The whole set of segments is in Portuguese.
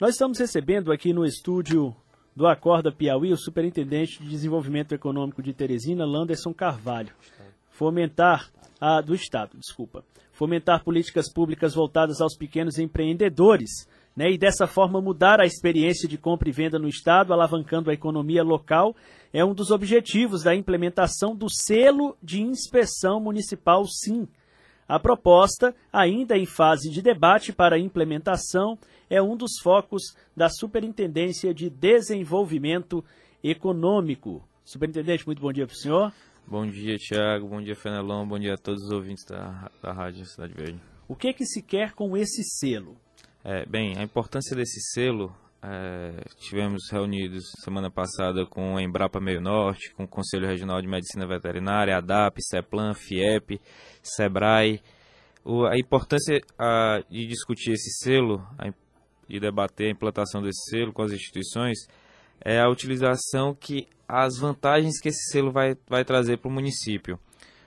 Nós estamos recebendo aqui no estúdio do Acorda Piauí o Superintendente de Desenvolvimento Econômico de Teresina, Landerson Carvalho. Fomentar a, do Estado, desculpa. Fomentar políticas públicas voltadas aos pequenos empreendedores, né, e dessa forma mudar a experiência de compra e venda no Estado, alavancando a economia local, é um dos objetivos da implementação do selo de inspeção municipal SIM. A proposta, ainda em fase de debate para implementação, é um dos focos da Superintendência de Desenvolvimento Econômico. Superintendente, muito bom dia para o senhor. Bom dia, Tiago. Bom dia, Fenelon. Bom dia a todos os ouvintes da, da Rádio Cidade Verde. O que, que se quer com esse selo? É, bem, a importância desse selo, é, tivemos reunidos semana passada com a Embrapa Meio Norte, com o Conselho Regional de Medicina Veterinária, ADAP, CEPLAN, FIEP, SEBRAE. O, a importância a, de discutir esse selo, a, de debater a implantação desse selo com as instituições, é a utilização que as vantagens que esse selo vai, vai trazer para o município.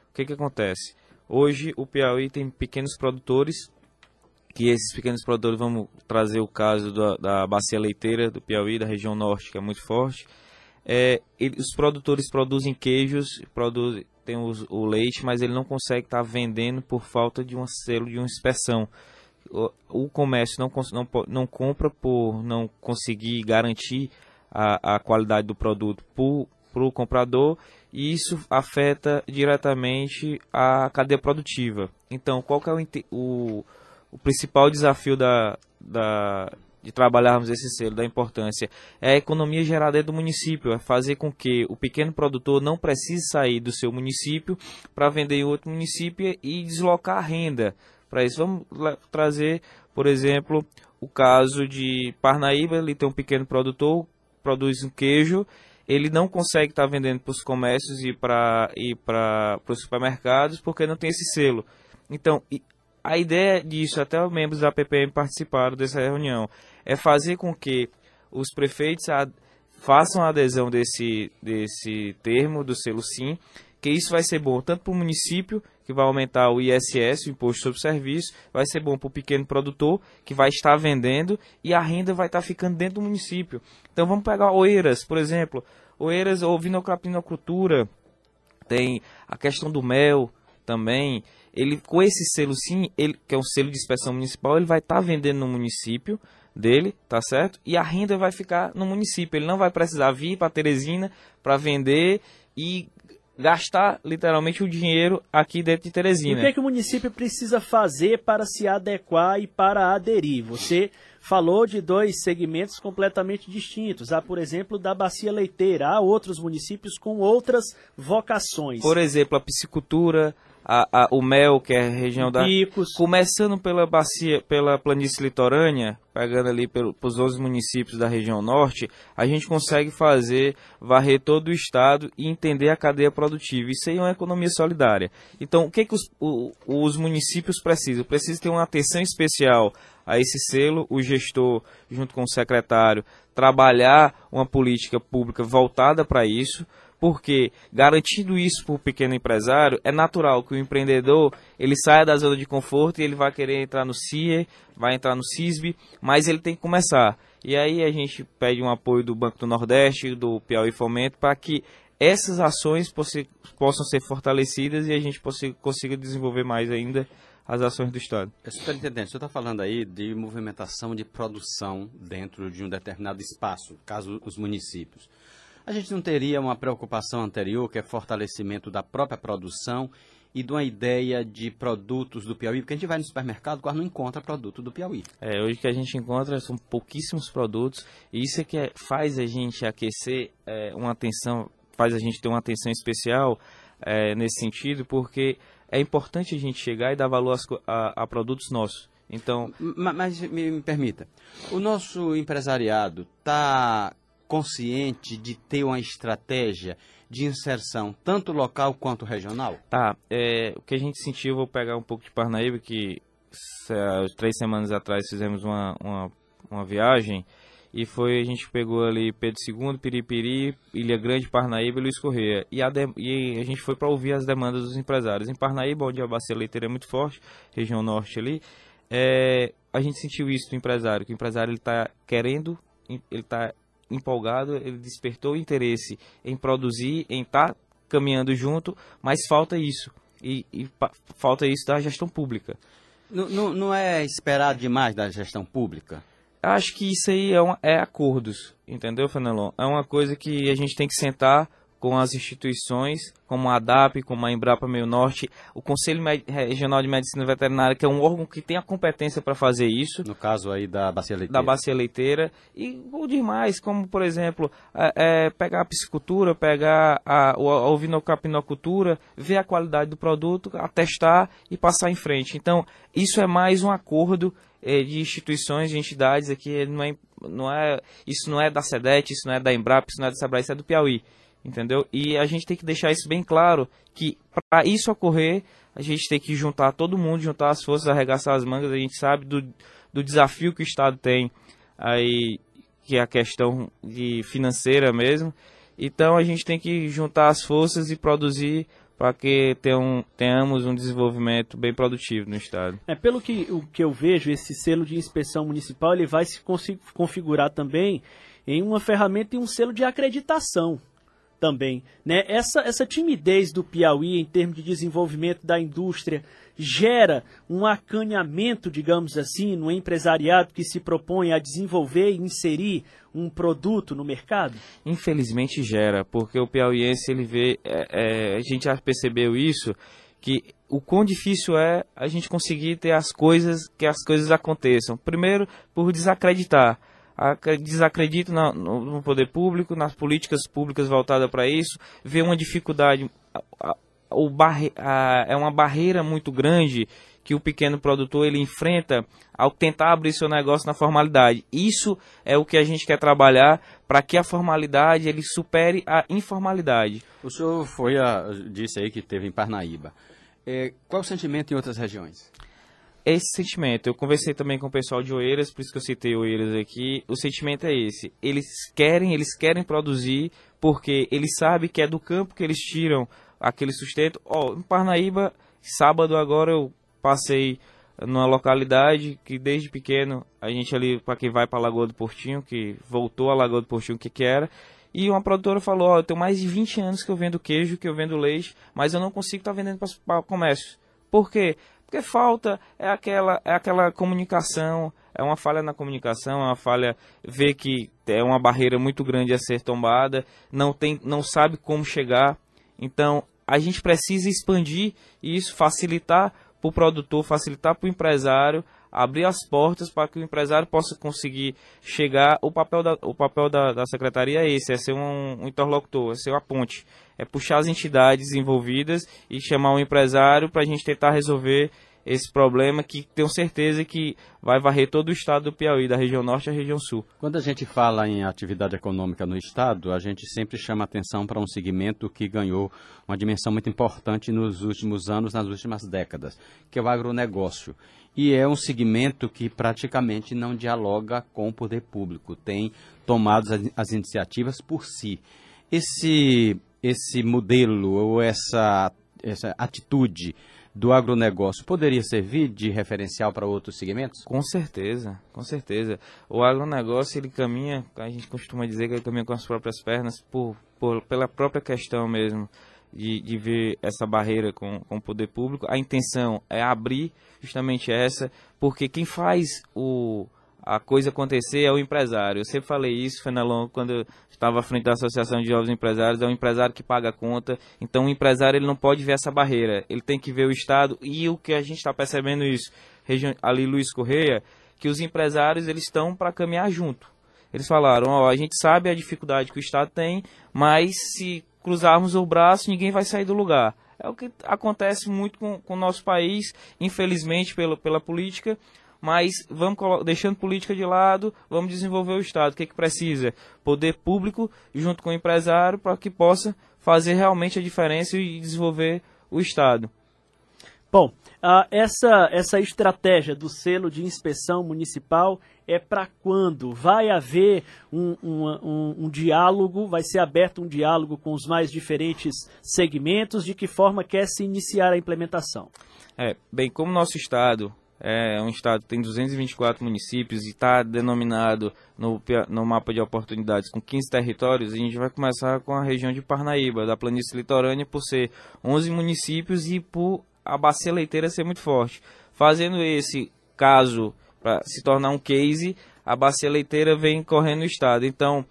O que, que acontece? Hoje o Piauí tem pequenos produtores, que esses pequenos produtores, vamos trazer o caso da, da bacia leiteira do Piauí, da região norte, que é muito forte. É, ele, os produtores produzem queijos, produzem, tem os, o leite, mas ele não consegue estar tá vendendo por falta de um selo de uma inspeção o, o comércio não, não, não compra por não conseguir garantir a, a qualidade do produto para o comprador e isso afeta diretamente a cadeia produtiva. Então, qual que é o, o, o principal desafio da, da, de trabalharmos esse selo, da importância? É a economia gerada dentro do município, é fazer com que o pequeno produtor não precise sair do seu município para vender em outro município e deslocar a renda para isso. Vamos trazer, por exemplo, o caso de Parnaíba, ele tem um pequeno produtor, produz um queijo, ele não consegue estar tá vendendo para os comércios e para e para os supermercados porque não tem esse selo. Então, a ideia disso, até os membros da PPM participaram dessa reunião, é fazer com que os prefeitos façam a adesão desse, desse termo, do selo SIM, que isso vai ser bom tanto para o município, que vai aumentar o ISS, o Imposto sobre Serviço, vai ser bom para o pequeno produtor, que vai estar vendendo, e a renda vai estar ficando dentro do município. Então vamos pegar Oeiras, por exemplo. Oeiras ou vinocapinocultura, tem a questão do mel também. Ele, com esse selo sim, ele, que é um selo de inspeção municipal, ele vai estar vendendo no município dele, tá certo? E a renda vai ficar no município. Ele não vai precisar vir para Teresina para vender e gastar literalmente o dinheiro aqui dentro de Teresina. E o que, é que o município precisa fazer para se adequar e para aderir? Você falou de dois segmentos completamente distintos. Há, por exemplo, da bacia leiteira. Há outros municípios com outras vocações. Por exemplo, a piscicultura, a, a, o mel, que é a região da. Picos. Começando pela bacia, pela planície litorânea, pegando ali pelos 11 municípios da região norte, a gente consegue fazer, varrer todo o estado e entender a cadeia produtiva. Isso aí é uma economia solidária. Então, o que, que os, o, os municípios precisam? Precisam ter uma atenção especial a esse selo, o gestor, junto com o secretário, trabalhar uma política pública voltada para isso porque garantindo isso para o pequeno empresário, é natural que o empreendedor ele saia da zona de conforto e ele vai querer entrar no CIE, vai entrar no CISB, mas ele tem que começar. E aí a gente pede um apoio do Banco do Nordeste, do Piauí Fomento, para que essas ações possam ser fortalecidas e a gente consiga desenvolver mais ainda as ações do Estado. É, superintendente, você está falando aí de movimentação de produção dentro de um determinado espaço, caso os municípios. A gente não teria uma preocupação anterior, que é fortalecimento da própria produção e de uma ideia de produtos do Piauí, porque a gente vai no supermercado quase não encontra produto do Piauí. É, hoje que a gente encontra são pouquíssimos produtos, e isso é que é, faz a gente aquecer é, uma atenção, faz a gente ter uma atenção especial é, nesse sentido, porque é importante a gente chegar e dar valor a, a produtos nossos. Então, mas, mas me, me permita, o nosso empresariado está consciente de ter uma estratégia de inserção, tanto local quanto regional? Tá. É, o que a gente sentiu, vou pegar um pouco de Parnaíba, que três semanas atrás fizemos uma, uma, uma viagem e foi a gente pegou ali Pedro II, Piripiri, Ilha Grande, Parnaíba e Luiz Correia. E a, de, e a gente foi para ouvir as demandas dos empresários. Em Parnaíba, onde a bacia leiteira é muito forte, região norte ali, é, a gente sentiu isso do empresário, que o empresário está querendo, ele está empolgado, ele despertou interesse em produzir, em estar tá caminhando junto, mas falta isso. E, e falta isso da gestão pública. Não, não, não, é esperado demais da gestão pública? Acho que isso aí é, um, é acordos, entendeu, Fenelon? É uma coisa que a gente tem que sentar com as instituições, como a ADAP, como a Embrapa Meio Norte, o Conselho Regional de Medicina Veterinária, que é um órgão que tem a competência para fazer isso. No caso aí da bacia leiteira. Da bacia leiteira. E o demais, como por exemplo, é, é, pegar a piscicultura, pegar a, a ovinocapinocultura, ver a qualidade do produto, atestar e passar em frente. Então, isso é mais um acordo é, de instituições, de entidades aqui, não é, não é, isso não é da SEDET, isso não é da Embrapa, isso não é da Sebrae, isso é do Piauí entendeu? E a gente tem que deixar isso bem claro, que para isso ocorrer, a gente tem que juntar todo mundo, juntar as forças, arregaçar as mangas, a gente sabe do, do desafio que o Estado tem aí, que é a questão de financeira mesmo. Então a gente tem que juntar as forças e produzir para que tenham, tenhamos um desenvolvimento bem produtivo no estado. É, pelo que, o que eu vejo, esse selo de inspeção municipal ele vai se configurar também em uma ferramenta e um selo de acreditação também. Né? Essa, essa timidez do Piauí em termos de desenvolvimento da indústria gera um acanhamento, digamos assim, no empresariado que se propõe a desenvolver e inserir um produto no mercado? Infelizmente gera, porque o piauiense ele vê, é, é, a gente já percebeu isso, que o quão difícil é a gente conseguir ter as coisas, que as coisas aconteçam. Primeiro, por desacreditar desacredito no, poder público, nas políticas públicas voltadas para isso, vê uma dificuldade, o barre, é uma barreira muito grande que o pequeno produtor ele enfrenta ao tentar abrir seu negócio na formalidade. Isso é o que a gente quer trabalhar para que a formalidade ele supere a informalidade. O senhor foi a, disse aí que teve em Parnaíba. É, qual o sentimento em outras regiões? Esse sentimento. Eu conversei também com o pessoal de Oeiras, por isso que eu citei Oeiras aqui. O sentimento é esse. Eles querem, eles querem produzir porque eles sabem que é do campo que eles tiram aquele sustento. Ó, oh, em Parnaíba, sábado agora eu passei numa localidade que desde pequeno a gente ali para quem vai para a Lagoa do Portinho, que voltou à Lagoa do Portinho, que que era? E uma produtora falou: Ó, oh, eu tenho mais de 20 anos que eu vendo queijo, que eu vendo leite, mas eu não consigo estar tá vendendo para comércio. Por quê? Porque falta é aquela, é aquela comunicação, é uma falha na comunicação, é uma falha ver que é uma barreira muito grande a ser tombada, não tem, não sabe como chegar. Então, a gente precisa expandir isso, facilitar para o produtor, facilitar para o empresário, abrir as portas para que o empresário possa conseguir chegar. O papel da, o papel da, da secretaria é esse, é ser um, um interlocutor, é ser uma ponte é puxar as entidades envolvidas e chamar um empresário para a gente tentar resolver esse problema que tenho certeza que vai varrer todo o estado do Piauí, da região norte à região sul. Quando a gente fala em atividade econômica no estado, a gente sempre chama atenção para um segmento que ganhou uma dimensão muito importante nos últimos anos, nas últimas décadas, que é o agronegócio. E é um segmento que praticamente não dialoga com o poder público, tem tomado as, as iniciativas por si. Esse esse modelo ou essa, essa atitude do agronegócio poderia servir de referencial para outros segmentos? Com certeza, com certeza. O agronegócio ele caminha, a gente costuma dizer que ele caminha com as próprias pernas por, por pela própria questão mesmo de, de ver essa barreira com, com o poder público. A intenção é abrir justamente essa, porque quem faz o a coisa acontecer é o empresário. Eu sempre falei isso, Fenelon, quando estava à frente da Associação de Jovens Empresários, é o empresário que paga a conta. Então o empresário ele não pode ver essa barreira, ele tem que ver o Estado e o que a gente está percebendo isso, ali Luiz Correia, que os empresários eles estão para caminhar junto. Eles falaram, ó, a gente sabe a dificuldade que o Estado tem, mas se cruzarmos o braço, ninguém vai sair do lugar. É o que acontece muito com, com o nosso país, infelizmente, pela, pela política mas vamos deixando política de lado, vamos desenvolver o Estado. O que, é que precisa? Poder público junto com o empresário para que possa fazer realmente a diferença e desenvolver o Estado. Bom, uh, essa, essa estratégia do selo de inspeção municipal é para quando? Vai haver um, um, um, um, diálogo, vai ser aberto um diálogo com os mais diferentes segmentos, de que forma quer se iniciar a implementação? É, bem, como nosso Estado é um estado que tem 224 municípios e está denominado no, no mapa de oportunidades com 15 territórios, a gente vai começar com a região de Parnaíba, da planície litorânea, por ser 11 municípios e por a bacia leiteira ser muito forte. Fazendo esse caso para se tornar um case, a bacia leiteira vem correndo no estado. Então,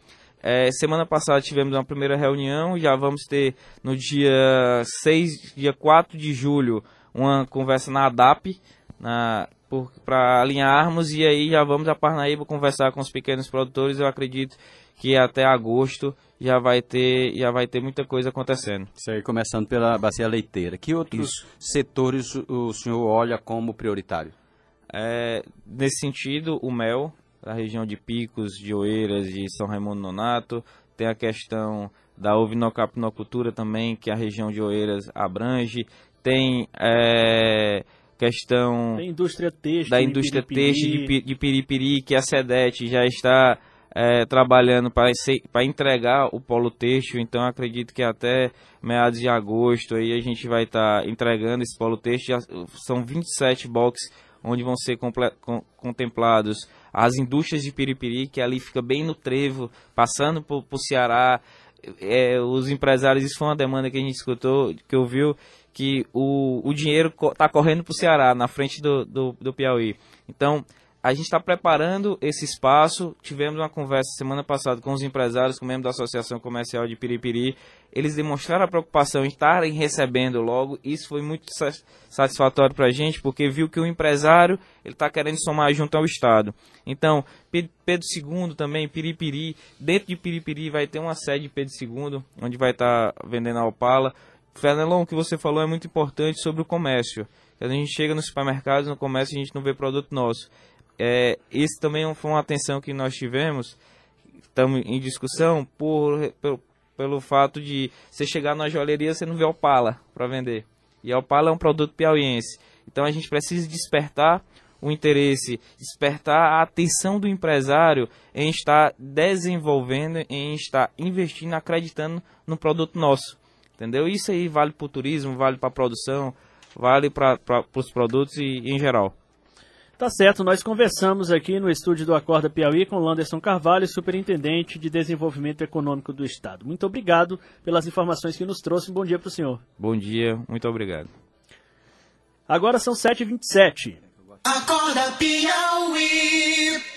é, semana passada tivemos uma primeira reunião, já vamos ter no dia 6, dia 4 de julho, uma conversa na ADAP, para alinharmos e aí já vamos a Parnaíba conversar com os pequenos produtores. Eu acredito que até agosto já vai ter já vai ter muita coisa acontecendo. Isso aí começando pela bacia leiteira. Que outros Isso. setores o senhor olha como prioritário? É, nesse sentido, o mel, da região de Picos, de Oeiras, de São Raimundo Nonato, tem a questão da ovinocapinocultura também, que a região de Oeiras abrange, tem é, questão da indústria da indústria de têxtil de, de Piripiri, que a SEDET já está é, trabalhando para entregar o polo têxtil, então acredito que até meados de agosto aí a gente vai estar tá entregando esse polo têxtil. São 27 boxes onde vão ser contemplados as indústrias de Piripiri, que ali fica bem no trevo, passando por, por Ceará. É, os empresários, isso foi uma demanda que a gente escutou, que ouviu, que o, o dinheiro está correndo para o Ceará, na frente do, do, do Piauí. Então, a gente está preparando esse espaço. Tivemos uma conversa semana passada com os empresários, com membros da Associação Comercial de Piripiri. Eles demonstraram a preocupação em estarem recebendo logo. Isso foi muito satisfatório para a gente, porque viu que o empresário ele está querendo somar junto ao Estado. Então, Pedro II também, Piripiri. Dentro de Piripiri vai ter uma sede de Pedro II, onde vai estar tá vendendo a Opala. Fernelon, o que você falou é muito importante sobre o comércio. Quando a gente chega nos supermercados, no comércio, a gente não vê produto nosso. É, isso também foi uma atenção que nós tivemos, estamos em discussão, por, pelo, pelo fato de você chegar na joalheria você não vê Opala para vender. E Opala é um produto piauiense. Então a gente precisa despertar o interesse, despertar a atenção do empresário em estar desenvolvendo, em estar investindo, acreditando no produto nosso. Entendeu? Isso aí vale para o turismo, vale para a produção, vale para os produtos e, em geral. Tá certo, nós conversamos aqui no estúdio do Acorda Piauí com Landerson Carvalho, superintendente de desenvolvimento econômico do Estado. Muito obrigado pelas informações que nos trouxe. Bom dia para o senhor. Bom dia, muito obrigado. Agora são 7h27. Acorda Piauí.